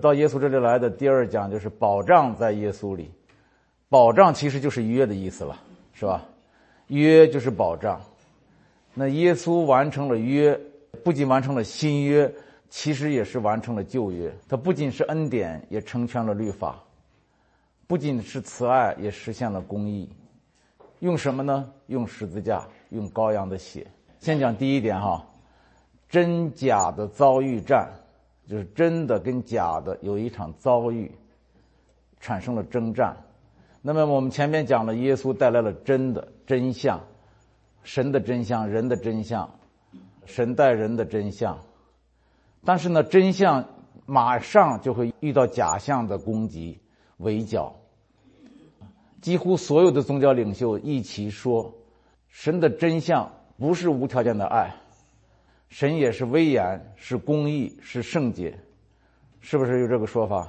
到耶稣这里来的第二讲就是保障在耶稣里，保障其实就是约的意思了，是吧？约就是保障。那耶稣完成了约，不仅完成了新约，其实也是完成了旧约。他不仅是恩典，也成全了律法；不仅是慈爱，也实现了公义。用什么呢？用十字架，用羔羊的血。先讲第一点哈，真假的遭遇战。就是真的跟假的有一场遭遇，产生了征战。那么我们前面讲了，耶稣带来了真的真相，神的真相，人的真相，神带人的真相。但是呢，真相马上就会遇到假象的攻击围剿。几乎所有的宗教领袖一起说，神的真相不是无条件的爱。神也是威严，是公义，是圣洁，是不是有这个说法？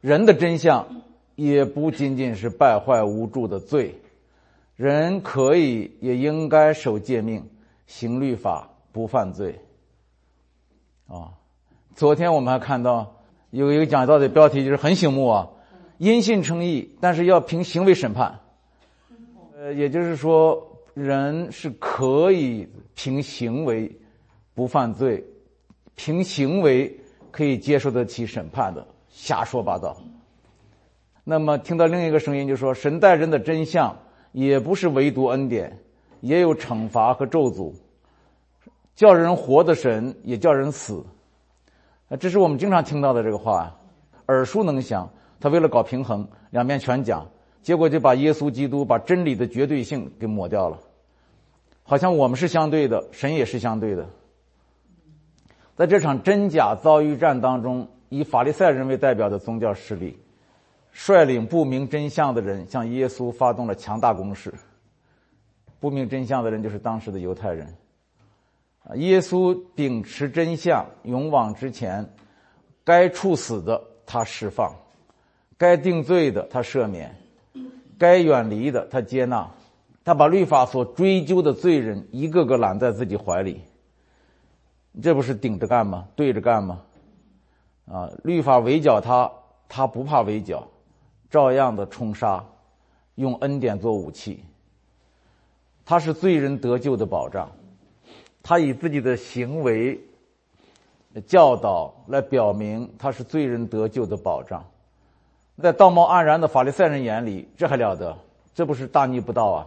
人的真相也不仅仅是败坏无助的罪，人可以也应该守诫命，行律法，不犯罪。啊，昨天我们还看到有一个讲道的标题就是很醒目啊，因信称义，但是要凭行为审判。呃，也就是说，人是可以凭行为。不犯罪，凭行为可以接受得起审判的，瞎说八道。那么听到另一个声音，就说神待人的真相也不是唯独恩典，也有惩罚和咒诅，叫人活的神也叫人死。这是我们经常听到的这个话，耳熟能详。他为了搞平衡，两边全讲，结果就把耶稣基督把真理的绝对性给抹掉了，好像我们是相对的，神也是相对的。在这场真假遭遇战当中，以法利赛人为代表的宗教势力，率领不明真相的人向耶稣发动了强大攻势。不明真相的人就是当时的犹太人。啊，耶稣秉持真相，勇往直前，该处死的他释放，该定罪的他赦免，该远离的他接纳，他把律法所追究的罪人一个个揽在自己怀里。这不是顶着干吗？对着干吗？啊，律法围剿他，他不怕围剿，照样的冲杀，用恩典做武器。他是罪人得救的保障，他以自己的行为教导来表明他是罪人得救的保障。在道貌岸然的法利赛人眼里，这还了得？这不是大逆不道啊！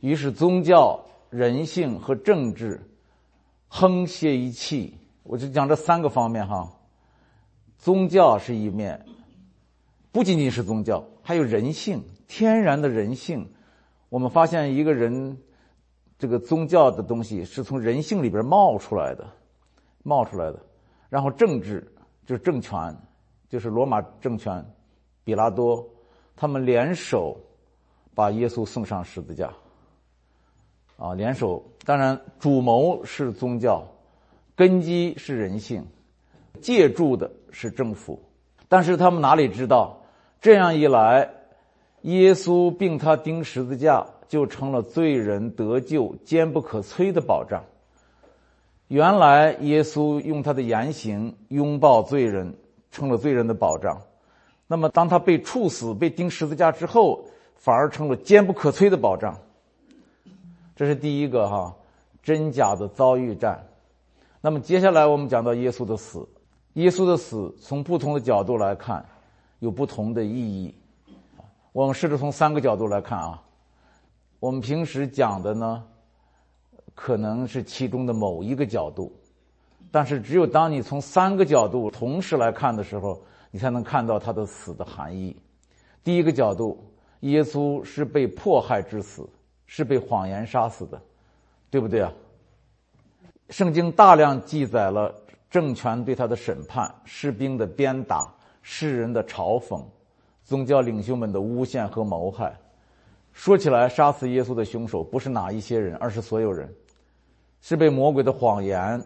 于是宗教、人性和政治。横邪一气，我就讲这三个方面哈。宗教是一面，不仅仅是宗教，还有人性，天然的人性。我们发现一个人，这个宗教的东西是从人性里边冒出来的，冒出来的。然后政治就是政权，就是罗马政权，比拉多，他们联手把耶稣送上十字架。啊，联手当然主谋是宗教，根基是人性，借助的是政府，但是他们哪里知道，这样一来，耶稣并他钉十字架就成了罪人得救坚不可摧的保障。原来耶稣用他的言行拥抱罪人，成了罪人的保障，那么当他被处死、被钉十字架之后，反而成了坚不可摧的保障。这是第一个哈，真假的遭遇战。那么接下来我们讲到耶稣的死，耶稣的死从不同的角度来看，有不同的意义。我们试着从三个角度来看啊。我们平时讲的呢，可能是其中的某一个角度，但是只有当你从三个角度同时来看的时候，你才能看到他的死的含义。第一个角度，耶稣是被迫害致死。是被谎言杀死的，对不对啊？圣经大量记载了政权对他的审判、士兵的鞭打、世人的嘲讽、宗教领袖们的诬陷和谋害。说起来，杀死耶稣的凶手不是哪一些人，而是所有人，是被魔鬼的谎言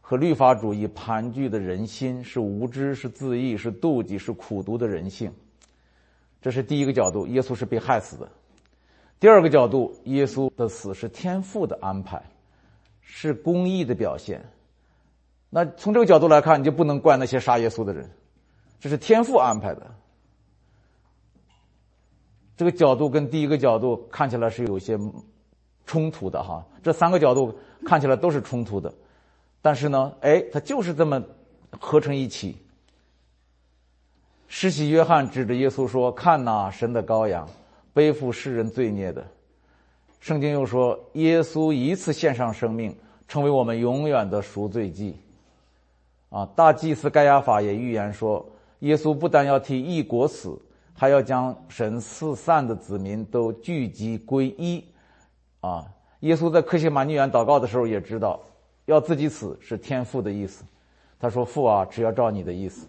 和律法主义盘踞的人心，是无知，是自义，是妒忌，是苦毒的人性。这是第一个角度，耶稣是被害死的。第二个角度，耶稣的死是天父的安排，是公义的表现。那从这个角度来看，你就不能怪那些杀耶稣的人，这是天父安排的。这个角度跟第一个角度看起来是有些冲突的哈，这三个角度看起来都是冲突的，但是呢，哎，它就是这么合成一起。施洗约翰指着耶稣说：“看呐，神的羔羊，背负世人罪孽的。”圣经又说：“耶稣一次献上生命，成为我们永远的赎罪祭。”啊，大祭司盖亚法也预言说：“耶稣不但要替一国死。”还要将神四散的子民都聚集归一，啊！耶稣在克西马尼园祷告的时候也知道，要自己死是天父的意思。他说：“父啊，只要照你的意思。”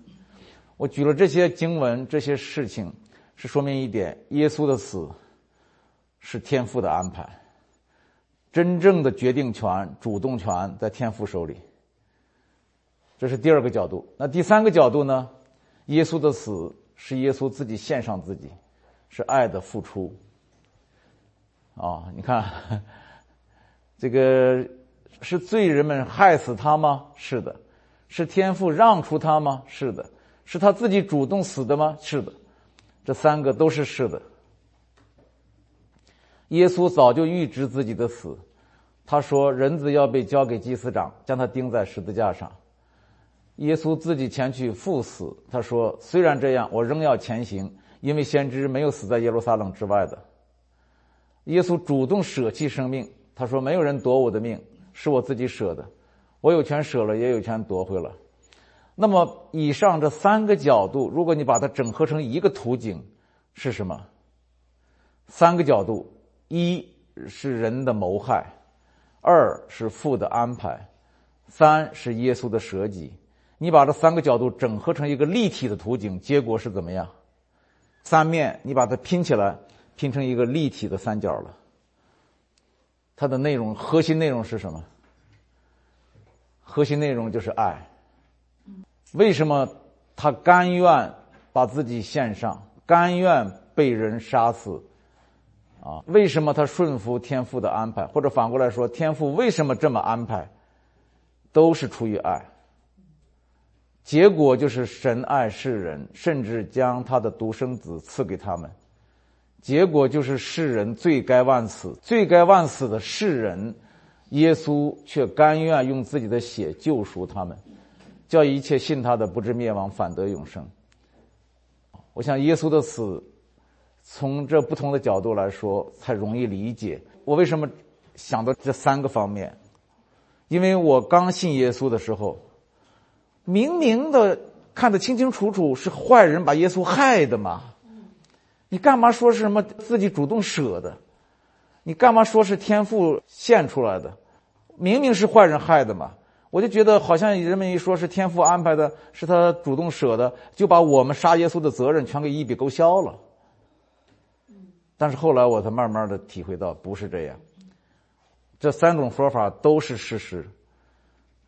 我举了这些经文，这些事情，是说明一点：耶稣的死是天父的安排，真正的决定权、主动权在天父手里。这是第二个角度。那第三个角度呢？耶稣的死。是耶稣自己献上自己，是爱的付出。啊，你看，这个是罪人们害死他吗？是的，是天父让出他吗？是的，是他自己主动死的吗？是的，这三个都是是的。耶稣早就预知自己的死，他说：“人子要被交给祭司长，将他钉在十字架上。”耶稣自己前去赴死，他说：“虽然这样，我仍要前行，因为先知没有死在耶路撒冷之外的。”耶稣主动舍弃生命，他说：“没有人夺我的命，是我自己舍的，我有权舍了，也有权夺回来。”那么，以上这三个角度，如果你把它整合成一个图景，是什么？三个角度：一是人的谋害，二是父的安排，三是耶稣的舍己。你把这三个角度整合成一个立体的图景，结果是怎么样？三面你把它拼起来，拼成一个立体的三角了。它的内容核心内容是什么？核心内容就是爱。为什么他甘愿把自己献上，甘愿被人杀死？啊，为什么他顺服天父的安排？或者反过来说，天父为什么这么安排？都是出于爱。结果就是神爱世人，甚至将他的独生子赐给他们。结果就是世人罪该万死，罪该万死的世人，耶稣却甘愿用自己的血救赎他们，叫一切信他的不至灭亡，反得永生。我想耶稣的死，从这不同的角度来说才容易理解。我为什么想到这三个方面？因为我刚信耶稣的时候。明明的看得清清楚楚，是坏人把耶稣害的嘛？你干嘛说是什么自己主动舍的？你干嘛说是天赋献出来的？明明是坏人害的嘛？我就觉得好像人们一说是天赋安排的，是他主动舍的，就把我们杀耶稣的责任全给一笔勾销了。但是后来我才慢慢的体会到，不是这样。这三种说法都是事实，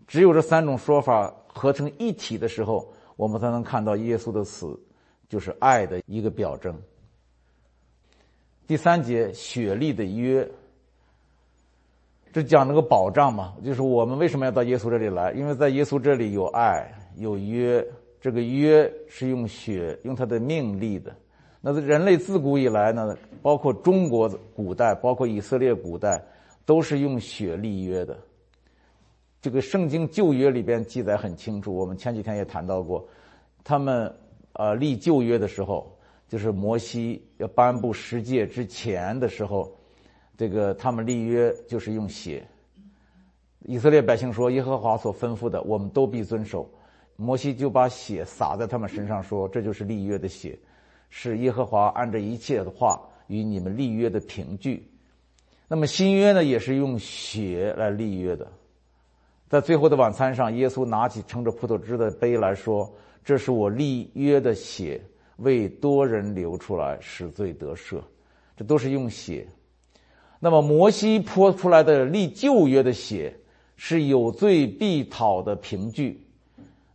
只有这三种说法。合成一体的时候，我们才能看到耶稣的死就是爱的一个表征。第三节血力的约，这讲那个保障嘛，就是我们为什么要到耶稣这里来？因为在耶稣这里有爱有约，这个约是用血用他的命立的。那人类自古以来呢，包括中国古代，包括以色列古代，都是用血立约的。这个圣经旧约里边记载很清楚，我们前几天也谈到过，他们呃立旧约的时候，就是摩西要颁布十诫之前的时候，这个他们立约就是用血。以色列百姓说耶和华所吩咐的，我们都必遵守。摩西就把血洒在他们身上，说这就是立约的血，是耶和华按着一切的话与你们立约的凭据。那么新约呢，也是用血来立约的。在最后的晚餐上，耶稣拿起盛着葡萄汁的杯来说：“这是我立约的血，为多人流出来，使罪得赦。”这都是用血。那么摩西泼出来的立旧约的血，是有罪必讨的凭据；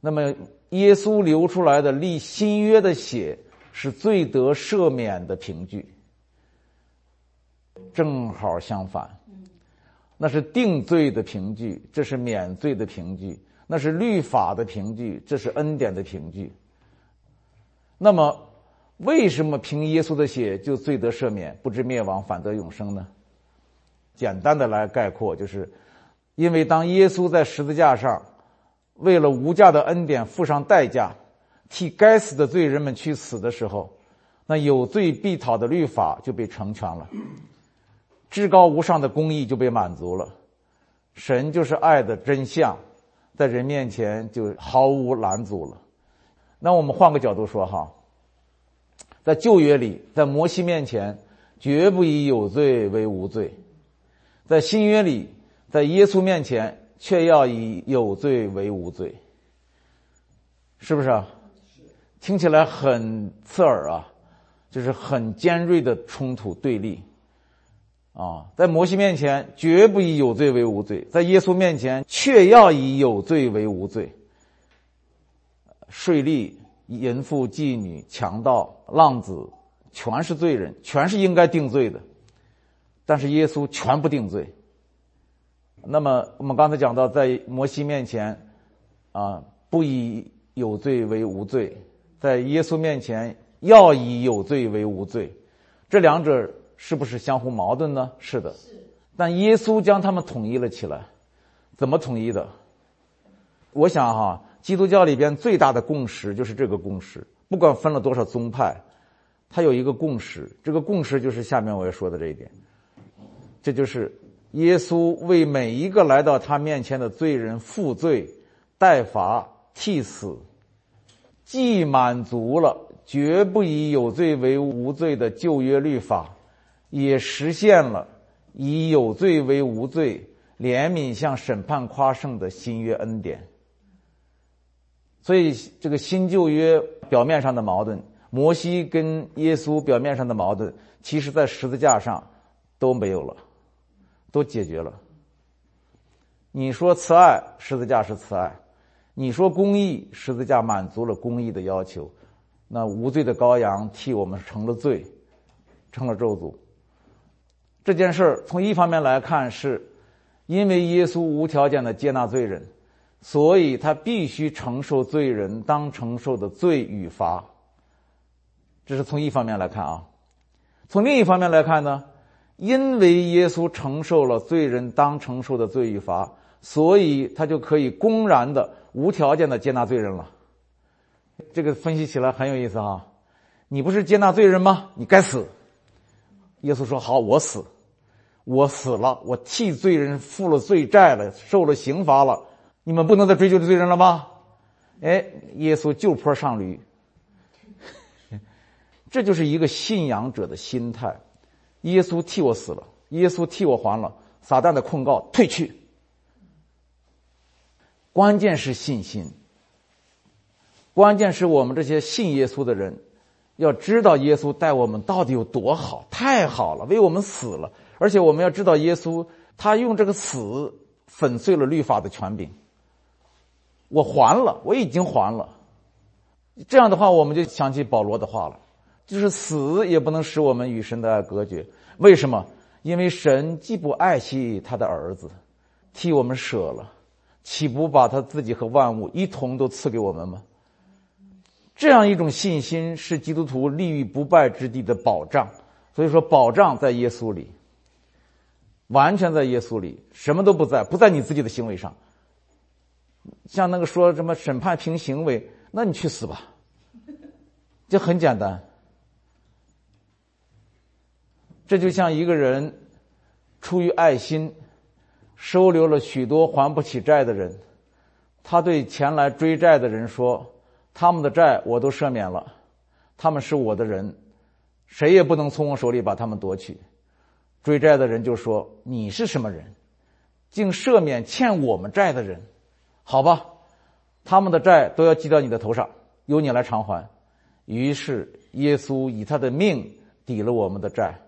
那么耶稣流出来的立新约的血，是罪得赦免的凭据。正好相反。那是定罪的凭据，这是免罪的凭据；那是律法的凭据，这是恩典的凭据。那么，为什么凭耶稣的血就罪得赦免，不知灭亡，反得永生呢？简单的来概括，就是因为当耶稣在十字架上为了无价的恩典付上代价，替该死的罪人们去死的时候，那有罪必讨的律法就被成全了，至高无上的公义就被满足了，神就是爱的真相，在人面前就毫无拦阻了。那我们换个角度说哈，在旧约里，在摩西面前，绝不以有罪为无罪。在新约里，在耶稣面前，却要以有罪为无罪，是不是啊？听起来很刺耳啊，就是很尖锐的冲突对立啊。在摩西面前，绝不以有罪为无罪；在耶稣面前，却要以有罪为无罪。税吏、淫妇、妓女、强盗、浪子，全是罪人，全是应该定罪的。但是耶稣全不定罪。那么我们刚才讲到，在摩西面前，啊，不以有罪为无罪；在耶稣面前，要以有罪为无罪。这两者是不是相互矛盾呢？是的。但耶稣将他们统一了起来。怎么统一的？我想哈，基督教里边最大的共识就是这个共识。不管分了多少宗派，它有一个共识。这个共识就是下面我要说的这一点。这就是耶稣为每一个来到他面前的罪人负罪、代罚、替死，既满足了绝不以有罪为无罪的旧约律法，也实现了以有罪为无罪、怜悯向审判夸胜的新约恩典。所以，这个新旧约表面上的矛盾，摩西跟耶稣表面上的矛盾，其实在十字架上都没有了。都解决了。你说慈爱，十字架是慈爱；你说公义，十字架满足了公义的要求。那无罪的羔羊替我们成了罪，成了咒诅。这件事儿从一方面来看，是因为耶稣无条件的接纳罪人，所以他必须承受罪人当承受的罪与罚。这是从一方面来看啊。从另一方面来看呢？因为耶稣承受了罪人当承受的罪与罚，所以他就可以公然的、无条件的接纳罪人了。这个分析起来很有意思哈。你不是接纳罪人吗？你该死。耶稣说：“好，我死，我死了，我替罪人付了罪债了，受了刑罚了。你们不能再追究这罪人了吗？”哎，耶稣就坡上驴。这就是一个信仰者的心态。耶稣替我死了，耶稣替我还了撒旦的控告，退去。关键是信心，关键是我们这些信耶稣的人，要知道耶稣待我们到底有多好，太好了，为我们死了，而且我们要知道耶稣他用这个死粉碎了律法的权柄。我还了，我已经还了。这样的话，我们就想起保罗的话了。就是死也不能使我们与神的爱隔绝。为什么？因为神既不爱惜他的儿子，替我们舍了，岂不把他自己和万物一同都赐给我们吗？这样一种信心是基督徒立于不败之地的保障。所以说，保障在耶稣里，完全在耶稣里，什么都不在，不在你自己的行为上。像那个说什么审判凭行为，那你去死吧，就很简单。这就像一个人出于爱心收留了许多还不起债的人，他对前来追债的人说：“他们的债我都赦免了，他们是我的人，谁也不能从我手里把他们夺去。”追债的人就说：“你是什么人，竟赦免欠我们债的人？好吧，他们的债都要记到你的头上，由你来偿还。”于是耶稣以他的命抵了我们的债。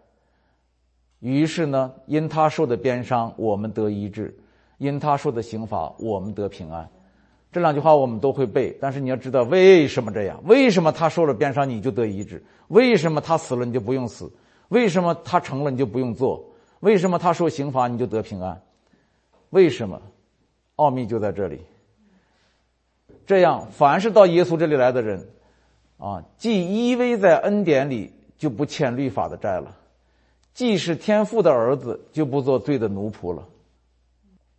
于是呢，因他受的鞭伤，我们得医治；因他受的刑罚，我们得平安。这两句话我们都会背，但是你要知道为什么这样？为什么他受了鞭伤你就得医治？为什么他死了你就不用死？为什么他成了你就不用做？为什么他受刑罚你就得平安？为什么？奥秘就在这里。这样，凡是到耶稣这里来的人，啊，既依偎在恩典里，就不欠律法的债了；既是天父的儿子，就不做罪的奴仆了。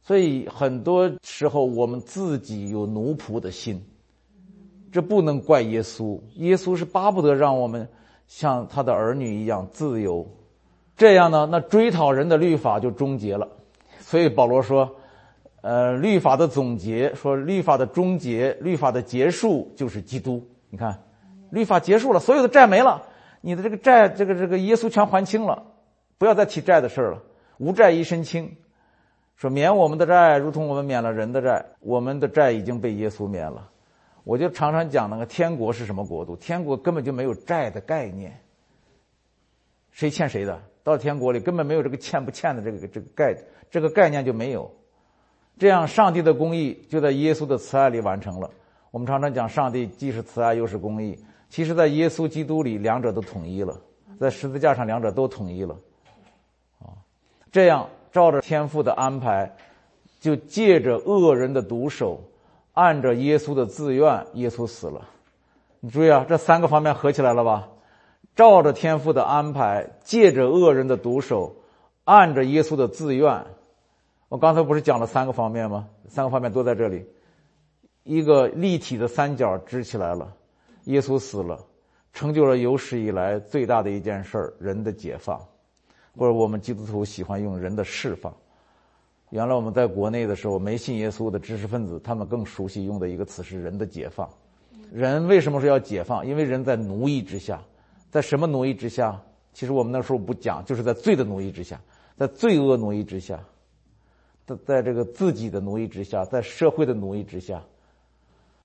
所以很多时候，我们自己有奴仆的心，这不能怪耶稣。耶稣是巴不得让我们像他的儿女一样自由，这样呢，那追讨人的律法就终结了。所以保罗说：“呃，律法的总结，说律法的终结，律法的结束就是基督。你看，律法结束了，所有的债没了，你的这个债，这个这个耶稣全还清了，不要再提债的事了，无债一身轻。”说免我们的债，如同我们免了人的债，我们的债已经被耶稣免了。我就常常讲那个天国是什么国度？天国根本就没有债的概念，谁欠谁的？到天国里根本没有这个欠不欠的这个这个概这个概念就没有。这样，上帝的公义就在耶稣的慈爱里完成了。我们常常讲，上帝既是慈爱又是公义，其实在耶稣基督里，两者都统一了，在十字架上，两者都统一了。这样。照着天父的安排，就借着恶人的毒手，按着耶稣的自愿，耶稣死了。你注意啊，这三个方面合起来了吧？照着天父的安排，借着恶人的毒手，按着耶稣的自愿。我刚才不是讲了三个方面吗？三个方面都在这里，一个立体的三角支起来了。耶稣死了，成就了有史以来最大的一件事儿——人的解放。或者我们基督徒喜欢用人的释放。原来我们在国内的时候，没信耶稣的知识分子，他们更熟悉用的一个词是“人的解放”。人为什么说要解放？因为人在奴役之下，在什么奴役之下？其实我们那时候不讲，就是在罪的奴役之下，在罪恶奴役之下，在在这个自己的奴役之下，在社会的奴役之下。